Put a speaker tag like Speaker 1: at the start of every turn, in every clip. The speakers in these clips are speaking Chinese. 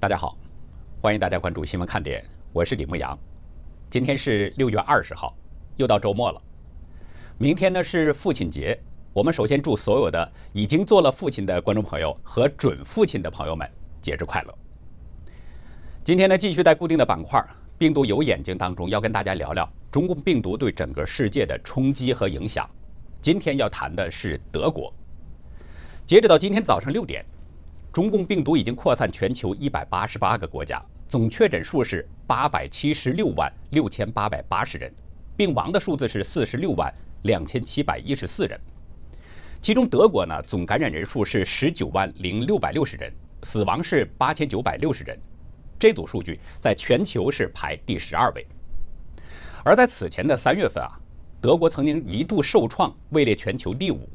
Speaker 1: 大家好，欢迎大家关注新闻看点，我是李牧阳。今天是六月二十号，又到周末了。明天呢是父亲节，我们首先祝所有的已经做了父亲的观众朋友和准父亲的朋友们节日快乐。今天呢继续在固定的板块“病毒有眼睛”当中，要跟大家聊聊中共病毒对整个世界的冲击和影响。今天要谈的是德国。截止到今天早上六点，中共病毒已经扩散全球一百八十八个国家，总确诊数是八百七十六万六千八百八十人，病亡的数字是四十六万两千七百一十四人。其中德国呢，总感染人数是十九万零六百六十人，死亡是八千九百六十人。这组数据在全球是排第十二位。而在此前的三月份啊，德国曾经一度受创，位列全球第五。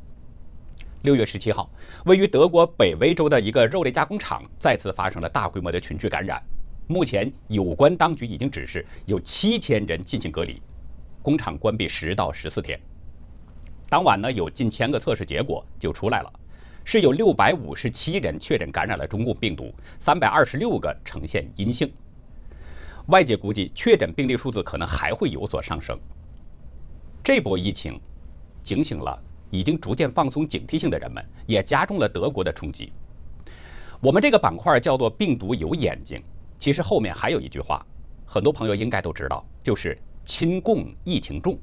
Speaker 1: 六月十七号，位于德国北威州的一个肉类加工厂再次发生了大规模的群聚感染。目前，有关当局已经指示有七千人进行隔离，工厂关闭十到十四天。当晚呢，有近千个测试结果就出来了，是有六百五十七人确诊感染了中共病毒，三百二十六个呈现阴性。外界估计，确诊病例数字可能还会有所上升。这波疫情警醒了。已经逐渐放松警惕性的人们，也加重了德国的冲击。我们这个板块叫做“病毒有眼睛”，其实后面还有一句话，很多朋友应该都知道，就是“亲共疫情重”。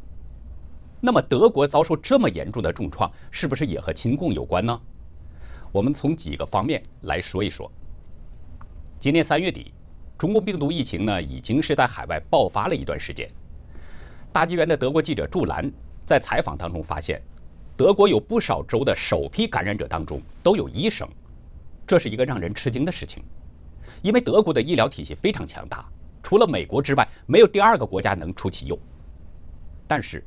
Speaker 1: 那么德国遭受这么严重的重创，是不是也和亲共有关呢？我们从几个方面来说一说。今年三月底，中共病毒疫情呢已经是在海外爆发了一段时间。大纪元的德国记者祝兰在采访当中发现。德国有不少州的首批感染者当中都有医生，这是一个让人吃惊的事情，因为德国的医疗体系非常强大，除了美国之外，没有第二个国家能出其右。但是，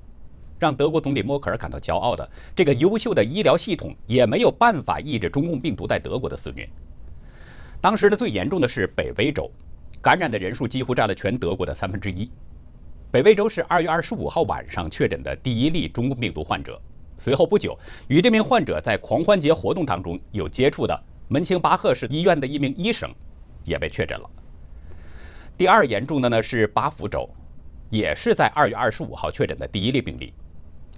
Speaker 1: 让德国总理默克尔感到骄傲的这个优秀的医疗系统，也没有办法抑制中共病毒在德国的肆虐。当时的最严重的是北威州，感染的人数几乎占了全德国的三分之一。北威州是二月二十五号晚上确诊的第一例中共病毒患者。随后不久，与这名患者在狂欢节活动当中有接触的门兴巴赫市医院的一名医生，也被确诊了。第二严重的呢是巴福州，也是在二月二十五号确诊的第一例病例，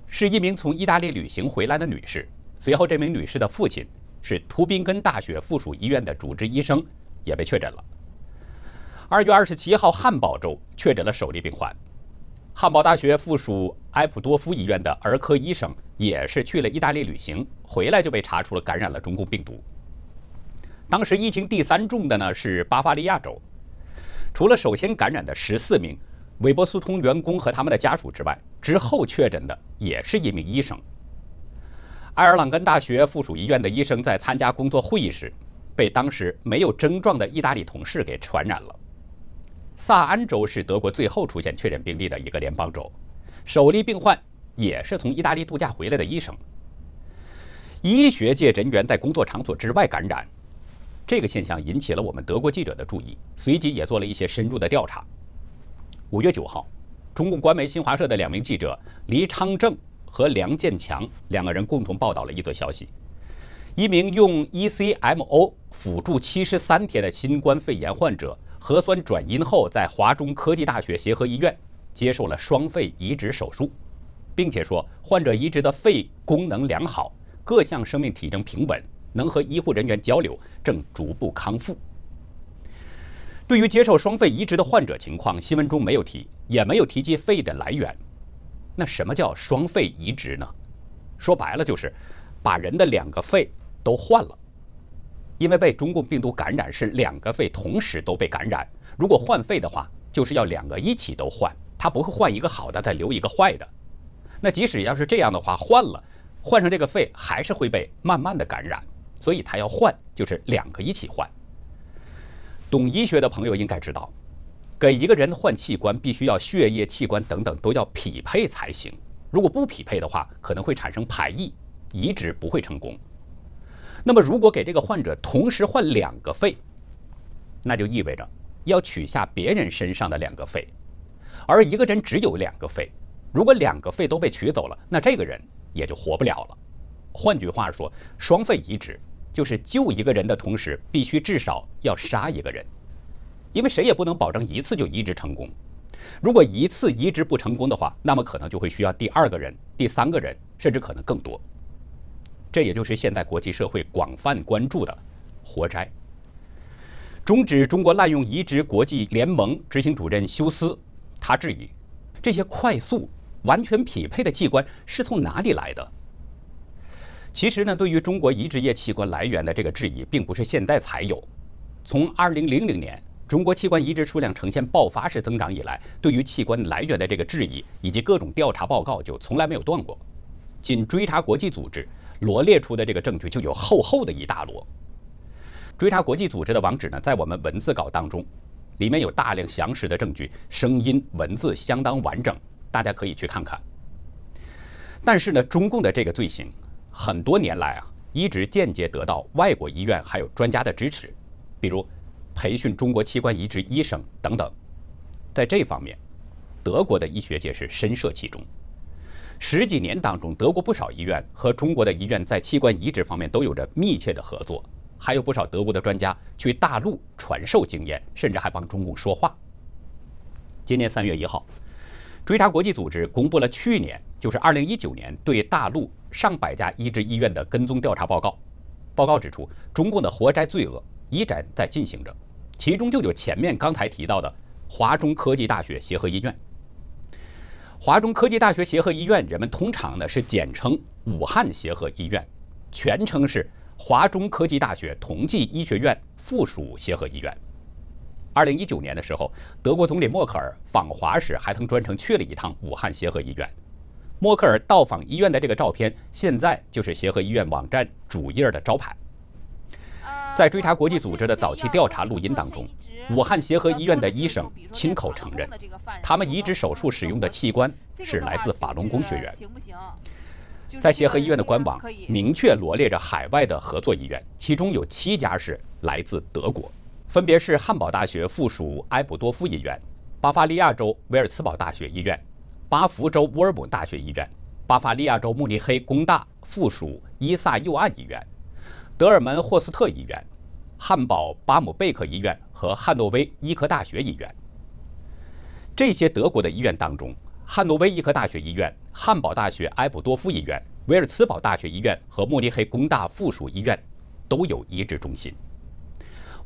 Speaker 1: 是一名从意大利旅行回来的女士。随后，这名女士的父亲是图宾根大学附属医院的主治医生，也被确诊了。二月二十七号，汉堡州确诊了首例病患。汉堡大学附属埃普多夫医院的儿科医生也是去了意大利旅行，回来就被查出了感染了中共病毒。当时疫情第三重的呢是巴伐利亚州，除了首先感染的十四名韦伯斯通员工和他们的家属之外，之后确诊的也是一名医生。埃尔朗根大学附属医院的医生在参加工作会议时，被当时没有症状的意大利同事给传染了。萨安州是德国最后出现确诊病例的一个联邦州，首例病患也是从意大利度假回来的医生。医学界人员在工作场所之外感染，这个现象引起了我们德国记者的注意，随即也做了一些深入的调查。五月九号，中共官媒新华社的两名记者黎昌正和梁建强两个人共同报道了一则消息：一名用 ECMO 辅助七十三天的新冠肺炎患者。核酸转阴后，在华中科技大学协和医院接受了双肺移植手术，并且说患者移植的肺功能良好，各项生命体征平稳，能和医护人员交流，正逐步康复。对于接受双肺移植的患者情况，新闻中没有提，也没有提及肺的来源。那什么叫双肺移植呢？说白了就是把人的两个肺都换了。因为被中共病毒感染是两个肺同时都被感染，如果换肺的话，就是要两个一起都换，他不会换一个好的再留一个坏的。那即使要是这样的话，换了，换成这个肺还是会被慢慢的感染，所以他要换就是两个一起换。懂医学的朋友应该知道，给一个人换器官必须要血液、器官等等都要匹配才行，如果不匹配的话，可能会产生排异，移植不会成功。那么，如果给这个患者同时换两个肺，那就意味着要取下别人身上的两个肺，而一个人只有两个肺，如果两个肺都被取走了，那这个人也就活不了了。换句话说，双肺移植就是救一个人的同时，必须至少要杀一个人，因为谁也不能保证一次就移植成功。如果一次移植不成功的话，那么可能就会需要第二个人、第三个人，甚至可能更多。这也就是现在国际社会广泛关注的活摘。终止中国滥用移植国际联盟执行主任休斯，他质疑这些快速、完全匹配的器官是从哪里来的。其实呢，对于中国移植业器官来源的这个质疑，并不是现在才有。从2000年中国器官移植数量呈现爆发式增长以来，对于器官来源的这个质疑以及各种调查报告就从来没有断过。仅追查国际组织罗列出的这个证据就有厚厚的一大摞。追查国际组织的网址呢，在我们文字稿当中，里面有大量详实的证据，声音、文字相当完整，大家可以去看看。但是呢，中共的这个罪行。很多年来啊，一直间接得到外国医院还有专家的支持，比如培训中国器官移植医生等等。在这方面，德国的医学界是深涉其中。十几年当中，德国不少医院和中国的医院在器官移植方面都有着密切的合作，还有不少德国的专家去大陆传授经验，甚至还帮中共说话。今年三月一号。追查国际组织公布了去年，就是二零一九年对大陆上百家医治医院的跟踪调查报告。报告指出，中共的活摘罪恶依然在进行着，其中就有前面刚才提到的华中科技大学协和医院。华中科技大学协和医院，人们通常呢是简称武汉协和医院，全称是华中科技大学同济医学院附属协和医院。二零一九年的时候，德国总理默克尔访华时还曾专程去了一趟武汉协和医院。默克尔到访医院的这个照片，现在就是协和医院网站主页的招牌。在追查国际组织的早期调查录音当中，武汉协和医院的医生亲口承认，他们移植手术使用的器官是来自法轮功学员。在协和医院的官网明确罗列着海外的合作医院，其中有七家是来自德国。分别是汉堡大学附属埃普多夫医院、巴伐利亚州维尔茨堡大学医院、巴福州沃尔姆大学医院、巴伐利亚州慕尼黑工大附属伊萨右岸医院、德尔门霍斯特医院、汉堡巴姆贝克医院和汉诺威医科大学医院。这些德国的医院当中，汉诺威医科大学医院、汉堡大学埃普多夫医院、维尔茨堡大学医院和慕尼黑工大附属医院都有移植中心。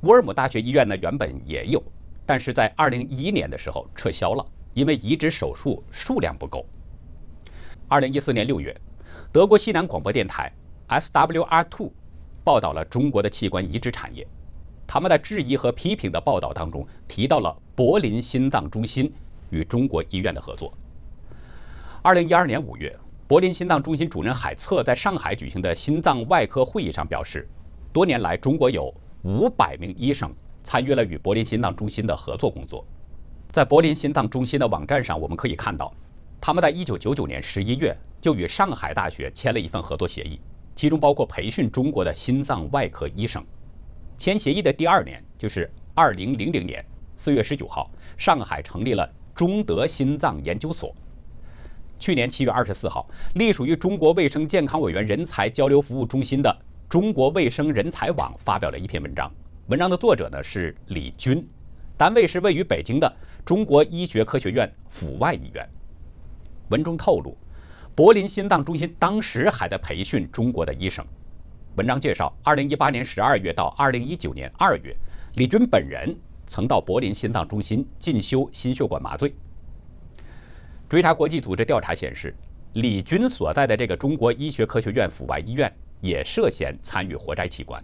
Speaker 1: 沃尔姆大学医院呢，原本也有，但是在二零一一年的时候撤销了，因为移植手术数量不够。二零一四年六月，德国西南广播电台 SWR Two 报道了中国的器官移植产业，他们在质疑和批评的报道当中提到了柏林心脏中心与中国医院的合作。二零一二年五月，柏林心脏中心主任海策在上海举行的心脏外科会议上表示，多年来中国有。五百名医生参与了与柏林心脏中心的合作工作。在柏林心脏中心的网站上，我们可以看到，他们在一九九九年十一月就与上海大学签了一份合作协议，其中包括培训中国的心脏外科医生。签协议的第二年，就是二零零零年四月十九号，上海成立了中德心脏研究所。去年七月二十四号，隶属于中国卫生健康委员人才交流服务中心的。中国卫生人才网发表了一篇文章，文章的作者呢是李军，单位是位于北京的中国医学科学院阜外医院。文中透露，柏林心脏中心当时还在培训中国的医生。文章介绍，二零一八年十二月到二零一九年二月，李军本人曾到柏林心脏中心进修心血管麻醉。追查国际组织调查显示，李军所在的这个中国医学科学院阜外医院。也涉嫌参与活摘器官。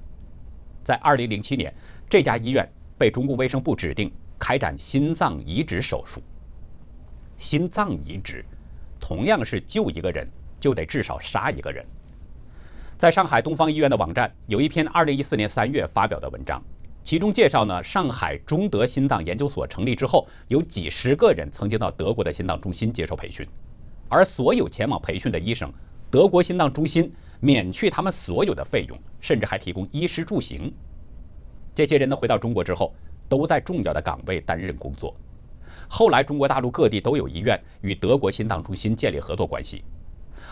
Speaker 1: 在2007年，这家医院被中共卫生部指定开展心脏移植手术。心脏移植同样是救一个人就得至少杀一个人。在上海东方医院的网站有一篇2014年3月发表的文章，其中介绍呢，上海中德心脏研究所成立之后，有几十个人曾经到德国的心脏中心接受培训，而所有前往培训的医生，德国心脏中心。免去他们所有的费用，甚至还提供衣食住行。这些人呢，回到中国之后，都在重要的岗位担任工作。后来，中国大陆各地都有医院与德国心脏中心建立合作关系。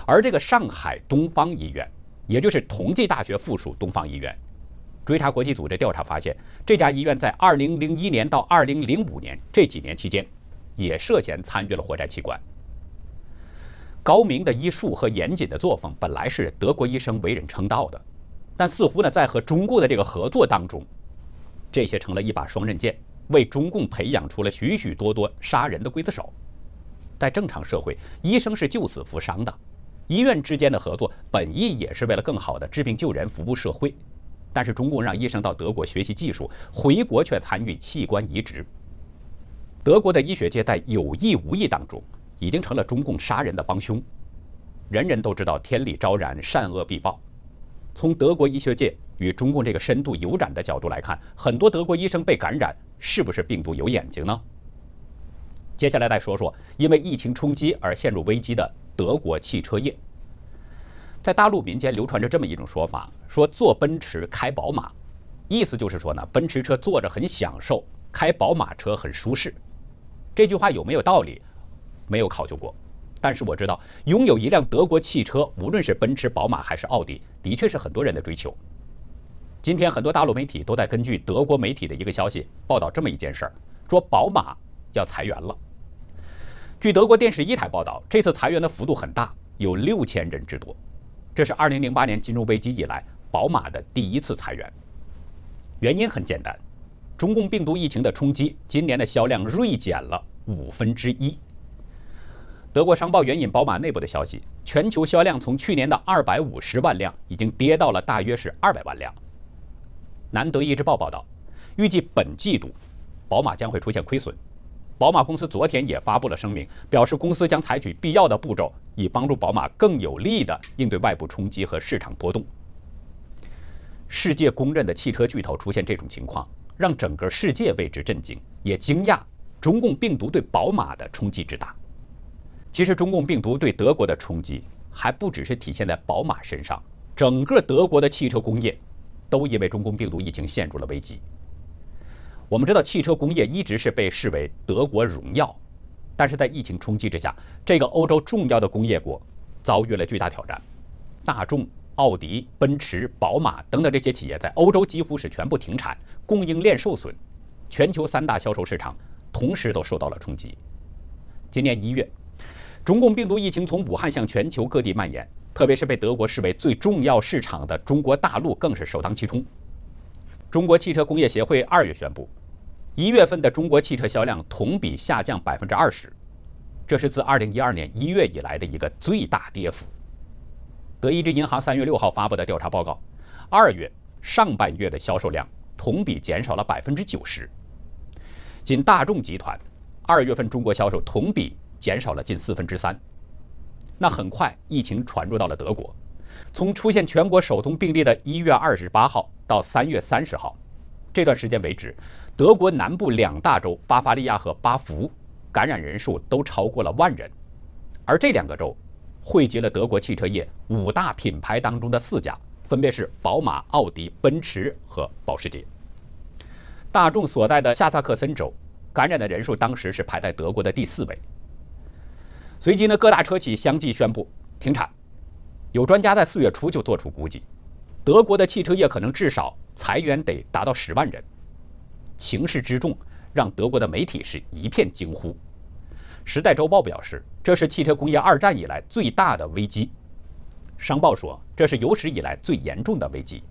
Speaker 1: 而这个上海东方医院，也就是同济大学附属东方医院，追查国际组织调查发现，这家医院在2001年到2005年这几年期间，也涉嫌参与了活摘器官。高明的医术和严谨的作风本来是德国医生为人称道的，但似乎呢，在和中共的这个合作当中，这些成了一把双刃剑，为中共培养出了许许多多杀人的刽子手。在正常社会，医生是救死扶伤的，医院之间的合作本意也是为了更好的治病救人、服务社会。但是中共让医生到德国学习技术，回国却参与器官移植。德国的医学界在有意无意当中，已经成了中共杀人的帮凶。人人都知道天理昭然，善恶必报。从德国医学界与中共这个深度有染的角度来看，很多德国医生被感染，是不是病毒有眼睛呢？接下来再说说因为疫情冲击而陷入危机的德国汽车业。在大陆民间流传着这么一种说法，说坐奔驰开宝马，意思就是说呢，奔驰车坐着很享受，开宝马车很舒适。这句话有没有道理？没有考究过。但是我知道，拥有一辆德国汽车，无论是奔驰、宝马还是奥迪，的确是很多人的追求。今天很多大陆媒体都在根据德国媒体的一个消息报道这么一件事儿，说宝马要裁员了。据德国电视一台报道，这次裁员的幅度很大，有六千人之多。这是2008年金融危机以来宝马的第一次裁员。原因很简单，中共病毒疫情的冲击，今年的销量锐减了五分之一。德国商报援引宝马内部的消息，全球销量从去年的250万辆已经跌到了大约是200万辆。南德意志报报道，预计本季度宝马将会出现亏损。宝马公司昨天也发布了声明，表示公司将采取必要的步骤，以帮助宝马更有力地应对外部冲击和市场波动。世界公认的汽车巨头出现这种情况，让整个世界为之震惊，也惊讶中共病毒对宝马的冲击之大。其实，中共病毒对德国的冲击还不只是体现在宝马身上，整个德国的汽车工业都因为中共病毒疫情陷入了危机。我们知道，汽车工业一直是被视为德国荣耀，但是在疫情冲击之下，这个欧洲重要的工业国遭遇了巨大挑战。大众、奥迪、奔驰、宝马等等这些企业在欧洲几乎是全部停产，供应链受损，全球三大销售市场同时都受到了冲击。今年一月，中共病毒疫情从武汉向全球各地蔓延，特别是被德国视为最重要市场的中国大陆更是首当其冲。中国汽车工业协会二月宣布。一月份的中国汽车销量同比下降百分之二十，这是自二零一二年一月以来的一个最大跌幅。德意志银行三月六号发布的调查报告，二月上半月的销售量同比减少了百分之九十。仅大众集团二月份中国销售同比减少了近四分之三。那很快，疫情传入到了德国，从出现全国首宗病例的一月二十八号到三月三十号这段时间为止。德国南部两大州巴伐利亚和巴福，感染人数都超过了万人，而这两个州汇集了德国汽车业五大品牌当中的四家，分别是宝马、奥迪、奔驰和保时捷。大众所在的下萨克森州，感染的人数当时是排在德国的第四位。随即呢，各大车企相继宣布停产，有专家在四月初就做出估计，德国的汽车业可能至少裁员得达到十万人。情势之重，让德国的媒体是一片惊呼。《时代周报》表示，这是汽车工业二战以来最大的危机；《商报》说，这是有史以来最严重的危机；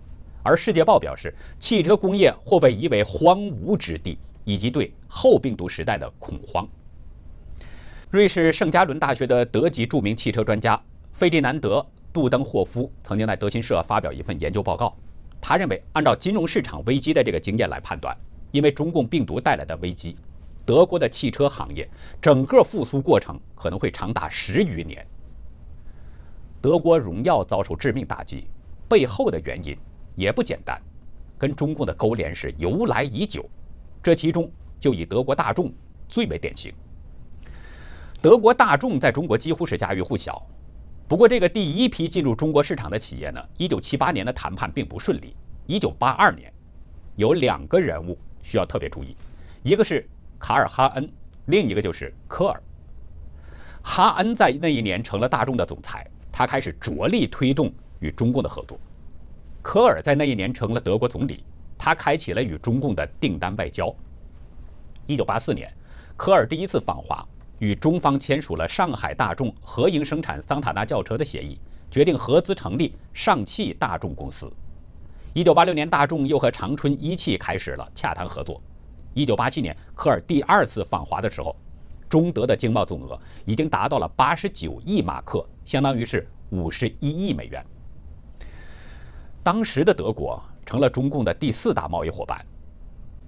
Speaker 1: 而《世界报》表示，汽车工业或被夷为荒芜之地，以及对后病毒时代的恐慌。瑞士圣加伦大学的德籍著名汽车专家费迪南德·杜登霍夫曾经在德新社发表一份研究报告，他认为，按照金融市场危机的这个经验来判断。因为中共病毒带来的危机，德国的汽车行业整个复苏过程可能会长达十余年。德国荣耀遭受致命打击，背后的原因也不简单，跟中共的勾连是由来已久。这其中就以德国大众最为典型。德国大众在中国几乎是家喻户晓，不过这个第一批进入中国市场的企业呢，一九七八年的谈判并不顺利。一九八二年，有两个人物。需要特别注意，一个是卡尔哈恩，另一个就是科尔。哈恩在那一年成了大众的总裁，他开始着力推动与中共的合作。科尔在那一年成了德国总理，他开启了与中共的订单外交。一九八四年，科尔第一次访华，与中方签署了上海大众合营生产桑塔纳轿车的协议，决定合资成立上汽大众公司。一九八六年，大众又和长春一汽开始了洽谈合作。一九八七年，科尔第二次访华的时候，中德的经贸总额已经达到了八十九亿马克，相当于是五十一亿美元。当时的德国成了中共的第四大贸易伙伴。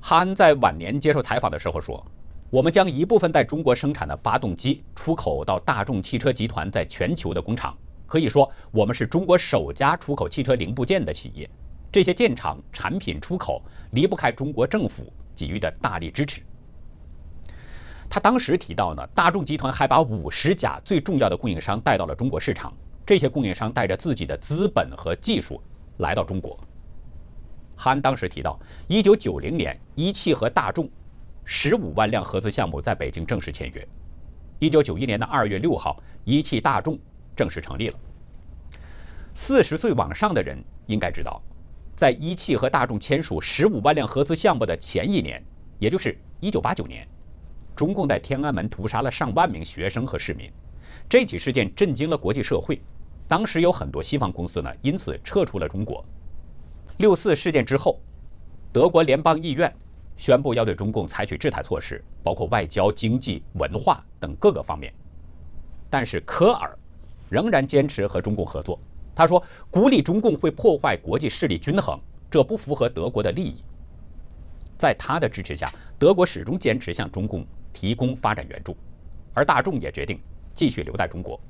Speaker 1: 哈恩在晚年接受采访的时候说：“我们将一部分在中国生产的发动机出口到大众汽车集团在全球的工厂，可以说我们是中国首家出口汽车零部件的企业。这些建厂产品出口离不开中国政府。”给予的大力支持。他当时提到呢，大众集团还把五十家最重要的供应商带到了中国市场，这些供应商带着自己的资本和技术来到中国。韩当时提到，一九九零年，一汽和大众十五万辆合资项目在北京正式签约。一九九一年的二月六号，一汽大众正式成立了。四十岁往上的人应该知道。在一汽和大众签署十五万辆合资项目的前一年，也就是一九八九年，中共在天安门屠杀了上万名学生和市民。这起事件震惊了国际社会，当时有很多西方公司呢，因此撤出了中国。六四事件之后，德国联邦议院宣布要对中共采取制裁措施，包括外交、经济、文化等各个方面。但是科尔仍然坚持和中共合作。他说：“孤立中共会破坏国际势力均衡，这不符合德国的利益。”在他的支持下，德国始终坚持向中共提供发展援助，而大众也决定继续留在中国。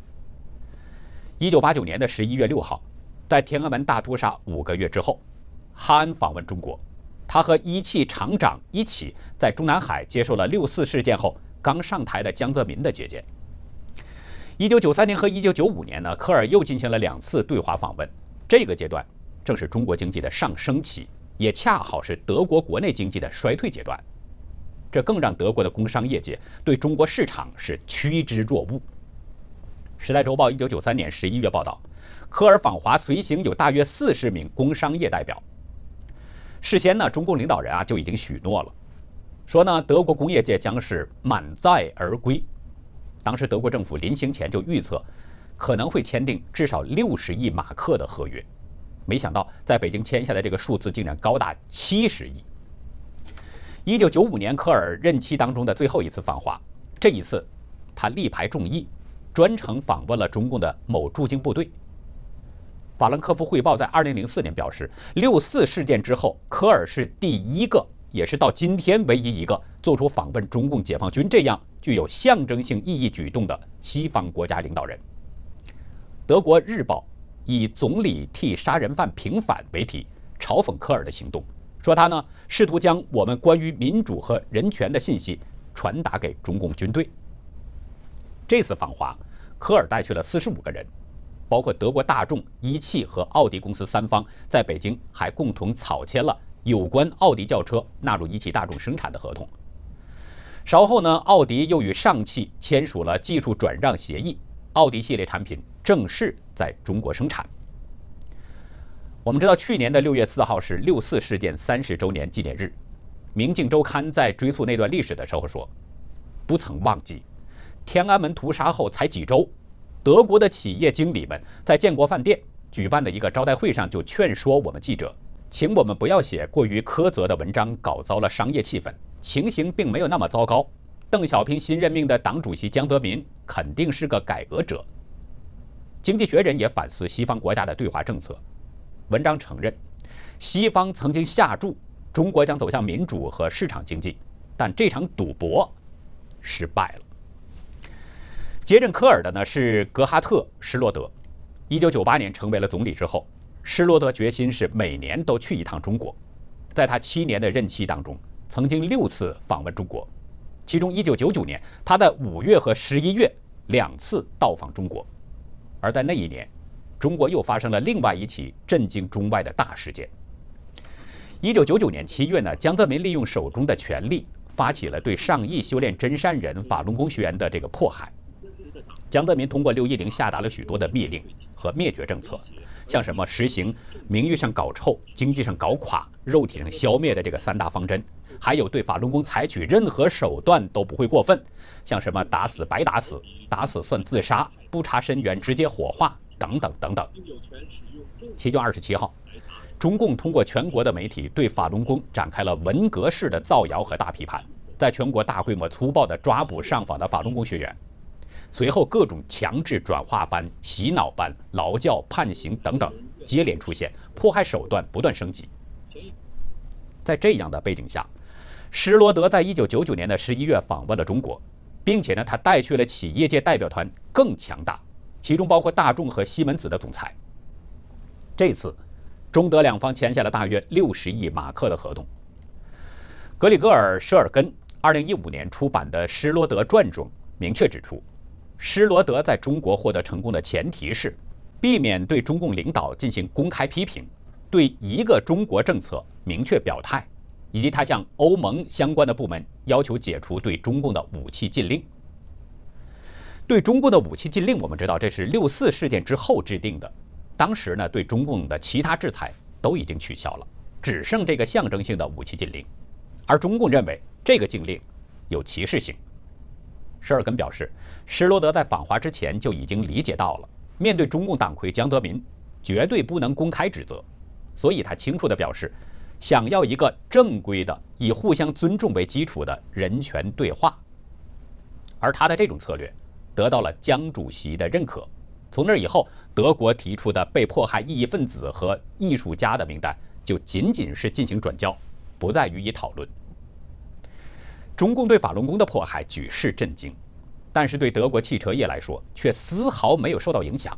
Speaker 1: 一九八九年的十一月六号，在天安门大屠杀五个月之后，哈恩访问中国，他和一汽厂长一起在中南海接受了六四事件后刚上台的江泽民的接见。一九九三年和一九九五年呢，科尔又进行了两次对华访问。这个阶段正是中国经济的上升期，也恰好是德国国内经济的衰退阶段。这更让德国的工商业界对中国市场是趋之若鹜。《时代周报》一九九三年十一月报道，科尔访华随行有大约四十名工商业代表。事先呢，中共领导人啊就已经许诺了，说呢，德国工业界将是满载而归。当时德国政府临行前就预测，可能会签订至少六十亿马克的合约，没想到在北京签下的这个数字竟然高达七十亿。一九九五年科尔任期当中的最后一次访华，这一次他力排众议，专程访问了中共的某驻京部队。法兰克福汇报在二零零四年表示，六四事件之后，科尔是第一个。也是到今天唯一一个做出访问中共解放军这样具有象征性意义举动的西方国家领导人。德国日报以“总理替杀人犯平反”为题，嘲讽科尔的行动，说他呢试图将我们关于民主和人权的信息传达给中共军队。这次访华，科尔带去了四十五个人，包括德国大众、一汽和奥迪公司三方，在北京还共同草签了。有关奥迪轿车纳入一汽大众生产的合同。稍后呢，奥迪又与上汽签署了技术转让协议，奥迪系列产品正式在中国生产。我们知道，去年的六月四号是六四事件三十周年纪念日，《明镜周刊》在追溯那段历史的时候说：“不曾忘记，天安门屠杀后才几周，德国的企业经理们在建国饭店举办的一个招待会上就劝说我们记者。”请我们不要写过于苛责的文章，搞糟了商业气氛。情形并没有那么糟糕。邓小平新任命的党主席江泽民肯定是个改革者。经济学人也反思西方国家的对华政策。文章承认，西方曾经下注中国将走向民主和市场经济，但这场赌博失败了。接任科尔的呢是格哈特·施罗德，一九九八年成为了总理之后。施罗德决心是每年都去一趟中国，在他七年的任期当中，曾经六次访问中国，其中1999年他在五月和十一月两次到访中国，而在那一年，中国又发生了另外一起震惊中外的大事件。1999年七月呢，江泽民利用手中的权力，发起了对上亿修炼真善人法轮功学员的这个迫害。江泽民通过六一零下达了许多的密令和灭绝政策。像什么实行名誉上搞臭、经济上搞垮、肉体上消灭的这个三大方针，还有对法轮功采取任何手段都不会过分，像什么打死白打死、打死算自杀、不查身源直接火化等等等等。七月二十七号，中共通过全国的媒体对法轮功展开了文革式的造谣和大批判，在全国大规模粗暴地抓捕上访的法轮功学员。随后，各种强制转化班、洗脑班、劳教、判刑等等接连出现，迫害手段不断升级。在这样的背景下，施罗德在一九九九年的十一月访问了中国，并且呢，他带去了企业界代表团更强大，其中包括大众和西门子的总裁。这次，中德两方签下了大约六十亿马克的合同。格里戈尔·舍尔根二零一五年出版的《施罗德传》中明确指出。施罗德在中国获得成功的前提是，避免对中共领导进行公开批评，对一个中国政策明确表态，以及他向欧盟相关的部门要求解除对中共的武器禁令。对中共的武器禁令，我们知道这是六四事件之后制定的，当时呢对中共的其他制裁都已经取消了，只剩这个象征性的武器禁令，而中共认为这个禁令有歧视性。施尔根表示，施罗德在访华之前就已经理解到了，面对中共党魁江泽民，绝对不能公开指责，所以他清楚地表示，想要一个正规的、以互相尊重为基础的人权对话。而他的这种策略得到了江主席的认可。从那以后，德国提出的被迫害异议分子和艺术家的名单就仅仅是进行转交，不再予以讨论。中共对法轮功的迫害举世震惊，但是对德国汽车业来说却丝毫没有受到影响。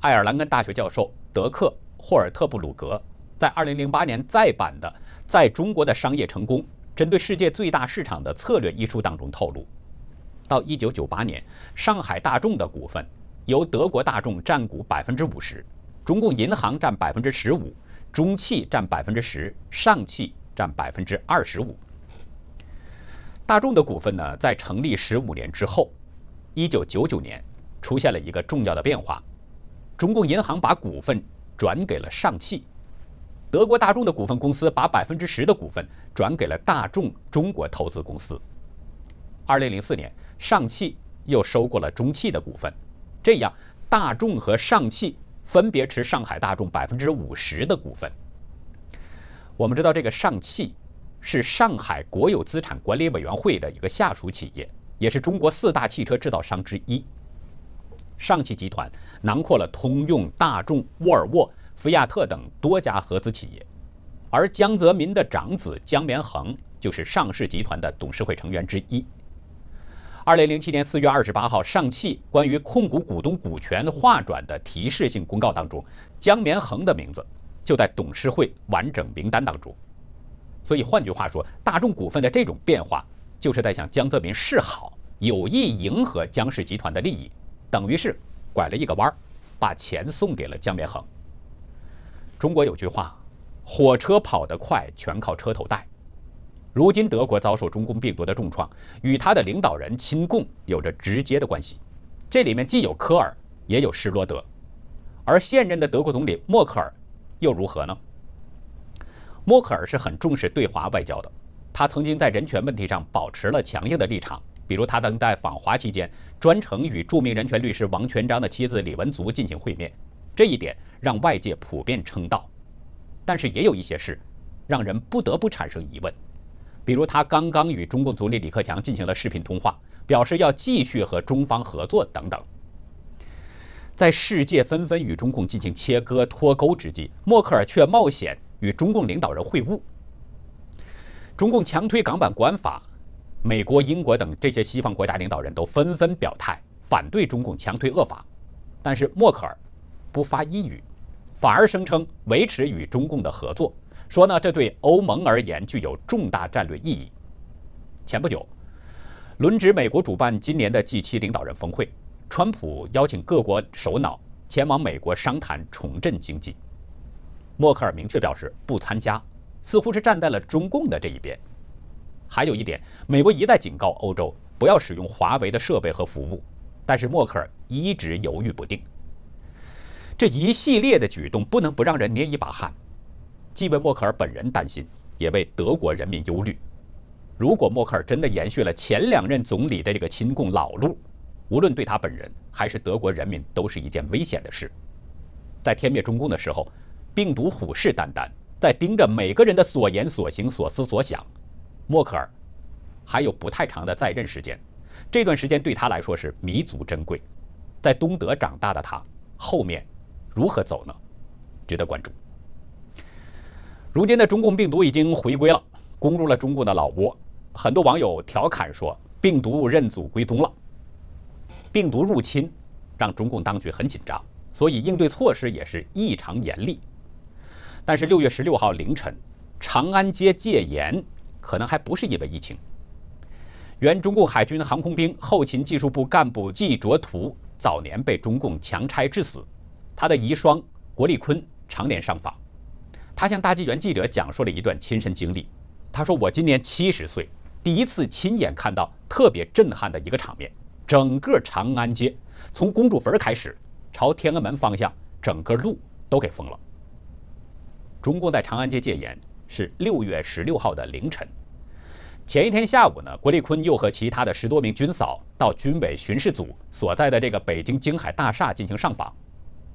Speaker 1: 爱尔兰根大学教授德克·霍尔特布鲁格在2008年再版的《在中国的商业成功：针对世界最大市场的策略》一书当中透露，到1998年，上海大众的股份由德国大众占股50%，中共银行占15%，中汽占10%，上汽占25%。大众的股份呢，在成立十五年之后，一九九九年出现了一个重要的变化，中共银行把股份转给了上汽，德国大众的股份公司把百分之十的股份转给了大众中国投资公司。二零零四年，上汽又收购了中汽的股份，这样大众和上汽分别持上海大众百分之五十的股份。我们知道这个上汽。是上海国有资产管理委员会的一个下属企业，也是中国四大汽车制造商之一。上汽集团囊括了通用、大众、沃尔沃、菲亚特等多家合资企业，而江泽民的长子江绵恒就是上市集团的董事会成员之一。二零零七年四月二十八号，上汽关于控股股东股权划转的提示性公告当中，江绵恒的名字就在董事会完整名单当中。所以换句话说，大众股份的这种变化，就是在向江泽民示好，有意迎合江氏集团的利益，等于是拐了一个弯儿，把钱送给了江绵恒。中国有句话，火车跑得快全靠车头带。如今德国遭受中共病毒的重创，与他的领导人亲共有着直接的关系，这里面既有科尔，也有施罗德，而现任的德国总理默克尔又如何呢？默克尔是很重视对华外交的，他曾经在人权问题上保持了强硬的立场，比如他曾在访华期间专程与著名人权律师王全璋的妻子李文足进行会面，这一点让外界普遍称道。但是也有一些事让人不得不产生疑问，比如他刚刚与中共总理李克强进行了视频通话，表示要继续和中方合作等等。在世界纷纷与中共进行切割脱钩之际，默克尔却冒险。与中共领导人会晤，中共强推港版国安法，美国、英国等这些西方国家领导人都纷纷表态反对中共强推恶法，但是默克尔不发一语，反而声称维持与中共的合作，说呢这对欧盟而言具有重大战略意义。前不久，轮值美国主办今年的 G7 领导人峰会，川普邀请各国首脑前往美国商谈重振经济。默克尔明确表示不参加，似乎是站在了中共的这一边。还有一点，美国一再警告欧洲不要使用华为的设备和服务，但是默克尔一直犹豫不定。这一系列的举动不能不让人捏一把汗，既为默克尔本人担心，也为德国人民忧虑。如果默克尔真的延续了前两任总理的这个亲共老路，无论对他本人还是德国人民，都是一件危险的事。在天灭中共的时候，病毒虎视眈眈，在盯着每个人的所言所行所思所想。默克尔还有不太长的在任时间，这段时间对他来说是弥足珍贵。在东德长大的他，后面如何走呢？值得关注。如今的中共病毒已经回归了，攻入了中共的老窝。很多网友调侃说：“病毒认祖归宗了。”病毒入侵让中共当局很紧张，所以应对措施也是异常严厉。但是六月十六号凌晨，长安街戒严可能还不是因为疫情。原中共海军航空兵后勤技术部干部季卓图早年被中共强拆致死，他的遗孀郭丽坤常年上访。他向大纪元记者讲述了一段亲身经历。他说：“我今年七十岁。”第一次亲眼看到特别震撼的一个场面，整个长安街从公主坟开始朝天安门方向，整个路都给封了。中共在长安街戒严是六月十六号的凌晨，前一天下午呢，郭立坤又和其他的十多名军嫂到军委巡视组所在的这个北京京海大厦进行上访，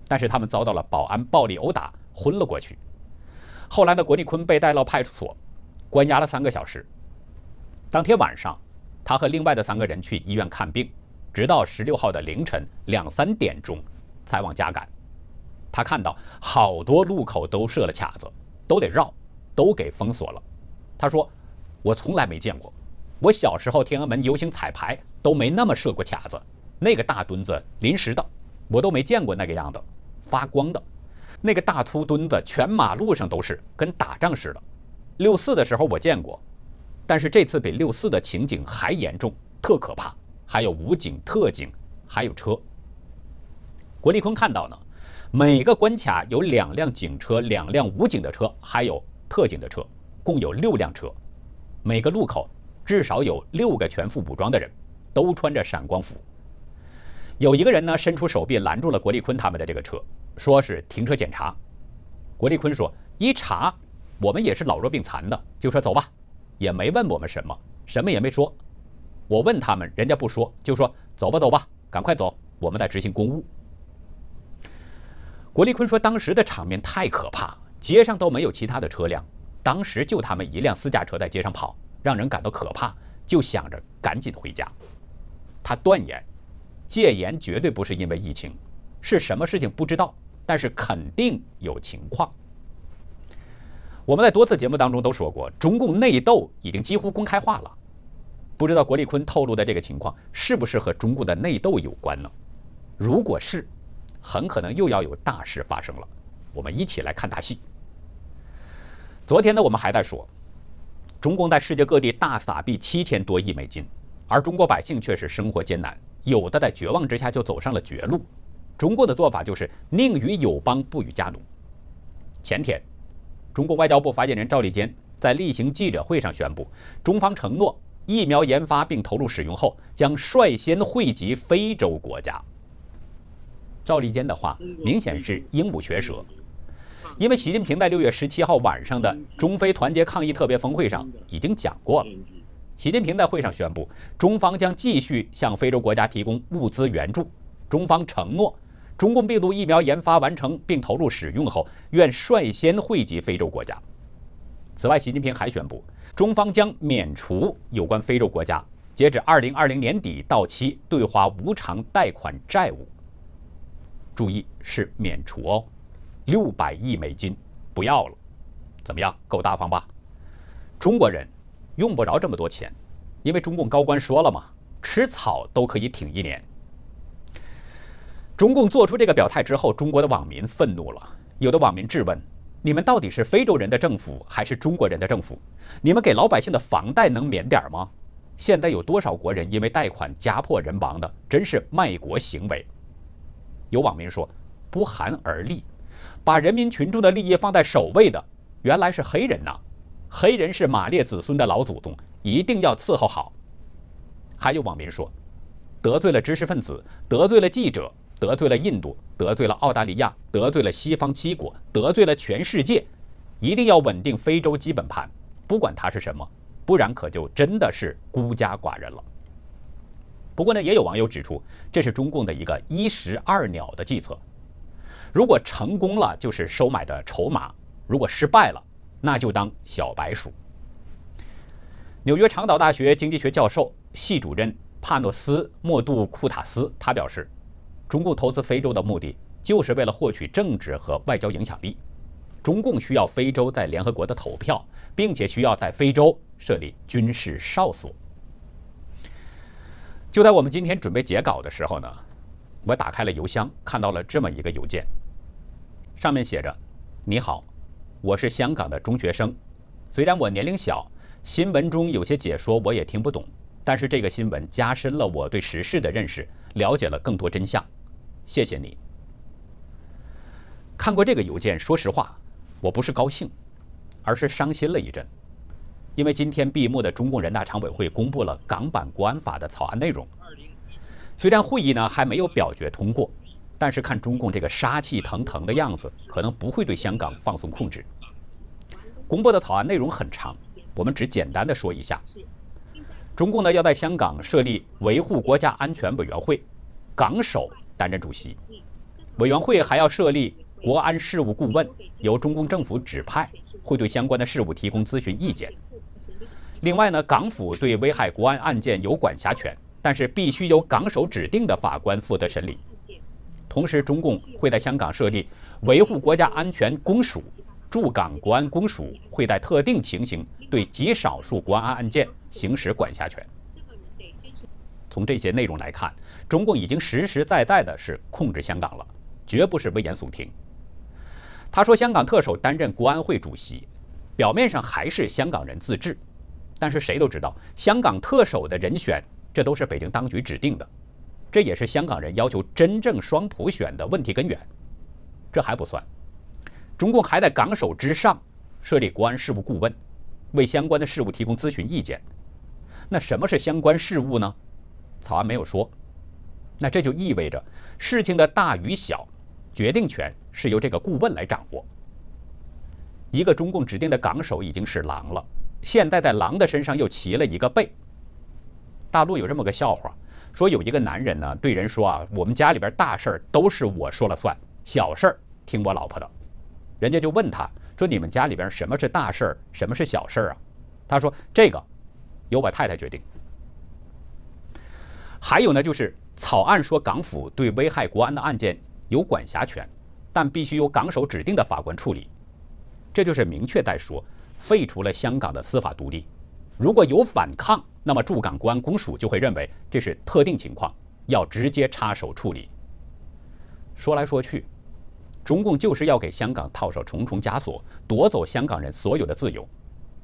Speaker 1: 但是他们遭到了保安暴力殴打，昏了过去。后来呢，郭立坤被带到派出所，关押了三个小时。当天晚上，他和另外的三个人去医院看病，直到十六号的凌晨两三点钟才往家赶。他看到好多路口都设了卡子，都得绕，都给封锁了。他说：“我从来没见过，我小时候天安门游行彩排都没那么设过卡子，那个大墩子临时的，我都没见过那个样的，发光的，那个大粗墩子全马路上都是，跟打仗似的。六四的时候我见过。”但是这次比六四的情景还严重，特可怕，还有武警、特警，还有车。郭立坤看到呢，每个关卡有两辆警车、两辆武警的车，还有特警的车，共有六辆车。每个路口至少有六个全副武装的人，都穿着闪光服。有一个人呢，伸出手臂拦住了郭立坤他们的这个车，说是停车检查。郭立坤说：“一查，我们也是老弱病残的，就说走吧。”也没问我们什么，什么也没说。我问他们，人家不说，就说走吧，走吧，赶快走，我们在执行公务。郭立坤说，当时的场面太可怕，街上都没有其他的车辆，当时就他们一辆私家车在街上跑，让人感到可怕，就想着赶紧回家。他断言，戒严绝对不是因为疫情，是什么事情不知道，但是肯定有情况。我们在多次节目当中都说过，中共内斗已经几乎公开化了。不知道郭立坤透露的这个情况是不是和中共的内斗有关呢？如果是，很可能又要有大事发生了。我们一起来看大戏。昨天呢，我们还在说，中共在世界各地大撒币七千多亿美金，而中国百姓却是生活艰难，有的在绝望之下就走上了绝路。中共的做法就是宁与友邦，不与家奴。前天。中国外交部发言人赵立坚在例行记者会上宣布，中方承诺疫苗研发并投入使用后，将率先惠及非洲国家。赵立坚的话明显是鹦鹉学舌，因为习近平在六月十七号晚上的中非团结抗疫特别峰会上已经讲过了。习近平在会上宣布，中方将继续向非洲国家提供物资援助，中方承诺。中共病毒疫苗研发完成并投入使用后，愿率先惠及非洲国家。此外，习近平还宣布，中方将免除有关非洲国家截止二零二零年底到期对华无偿贷款债务。注意，是免除哦，六百亿美金不要了，怎么样？够大方吧？中国人用不着这么多钱，因为中共高官说了嘛，吃草都可以挺一年。中共做出这个表态之后，中国的网民愤怒了。有的网民质问：“你们到底是非洲人的政府还是中国人的政府？你们给老百姓的房贷能免点吗？现在有多少国人因为贷款家破人亡的，真是卖国行为。”有网民说：“不寒而栗，把人民群众的利益放在首位的，原来是黑人呐！黑人是马列子孙的老祖宗，一定要伺候好。”还有网民说：“得罪了知识分子，得罪了记者。”得罪了印度，得罪了澳大利亚，得罪了西方七国，得罪了全世界，一定要稳定非洲基本盘，不管它是什么，不然可就真的是孤家寡人了。不过呢，也有网友指出，这是中共的一个一石二鸟的计策。如果成功了，就是收买的筹码；如果失败了，那就当小白鼠。纽约长岛大学经济学教授、系主任帕诺斯·莫杜库塔斯他表示，中共投资非洲的目的就是为了获取政治和外交影响力。中共需要非洲在联合国的投票，并且需要在非洲设立军事哨所。就在我们今天准备截稿的时候呢，我打开了邮箱，看到了这么一个邮件，上面写着：“你好，我是香港的中学生，虽然我年龄小，新闻中有些解说我也听不懂，但是这个新闻加深了我对时事的认识，了解了更多真相。谢谢你。”看过这个邮件，说实话，我不是高兴，而是伤心了一阵。因为今天闭幕的中共人大常委会公布了港版国安法的草案内容，虽然会议呢还没有表决通过，但是看中共这个杀气腾腾的样子，可能不会对香港放松控制。公布的草案内容很长，我们只简单的说一下。中共呢要在香港设立维护国家安全委员会，港首担任主席，委员会还要设立国安事务顾问，由中共政府指派，会对相关的事务提供咨询意见。另外呢，港府对危害国安案件有管辖权，但是必须由港首指定的法官负责审理。同时，中共会在香港设立维护国家安全公署，驻港国安公署会在特定情形对极少数国安案件行使管辖权。从这些内容来看，中共已经实实在在的是控制香港了，绝不是危言耸听。他说，香港特首担任国安会主席，表面上还是香港人自治。但是谁都知道，香港特首的人选，这都是北京当局指定的，这也是香港人要求真正双普选的问题根源。这还不算，中共还在港首之上设立国安事务顾问，为相关的事务提供咨询意见。那什么是相关事务呢？草案没有说。那这就意味着事情的大与小，决定权是由这个顾问来掌握。一个中共指定的港首已经是狼了。现在在狼的身上又骑了一个背。大陆有这么个笑话，说有一个男人呢对人说啊，我们家里边大事儿都是我说了算，小事儿听我老婆的。人家就问他说，你们家里边什么是大事儿，什么是小事儿啊？他说这个由我太太决定。还有呢，就是草案说港府对危害国安的案件有管辖权，但必须由港首指定的法官处理，这就是明确在说。废除了香港的司法独立，如果有反抗，那么驻港国安公署就会认为这是特定情况，要直接插手处理。说来说去，中共就是要给香港套上重重枷锁，夺走香港人所有的自由。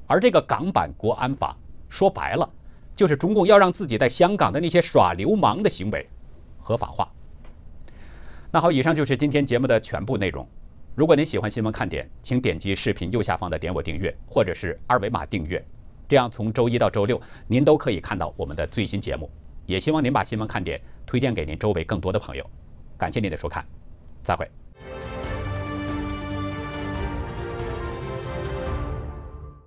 Speaker 1: 而这个港版国安法，说白了，就是中共要让自己在香港的那些耍流氓的行为合法化。那好，以上就是今天节目的全部内容。如果您喜欢新闻看点，请点击视频右下方的点我订阅，或者是二维码订阅，这样从周一到周六您都可以看到我们的最新节目。也希望您把新闻看点推荐给您周围更多的朋友。感谢您的收看，再会。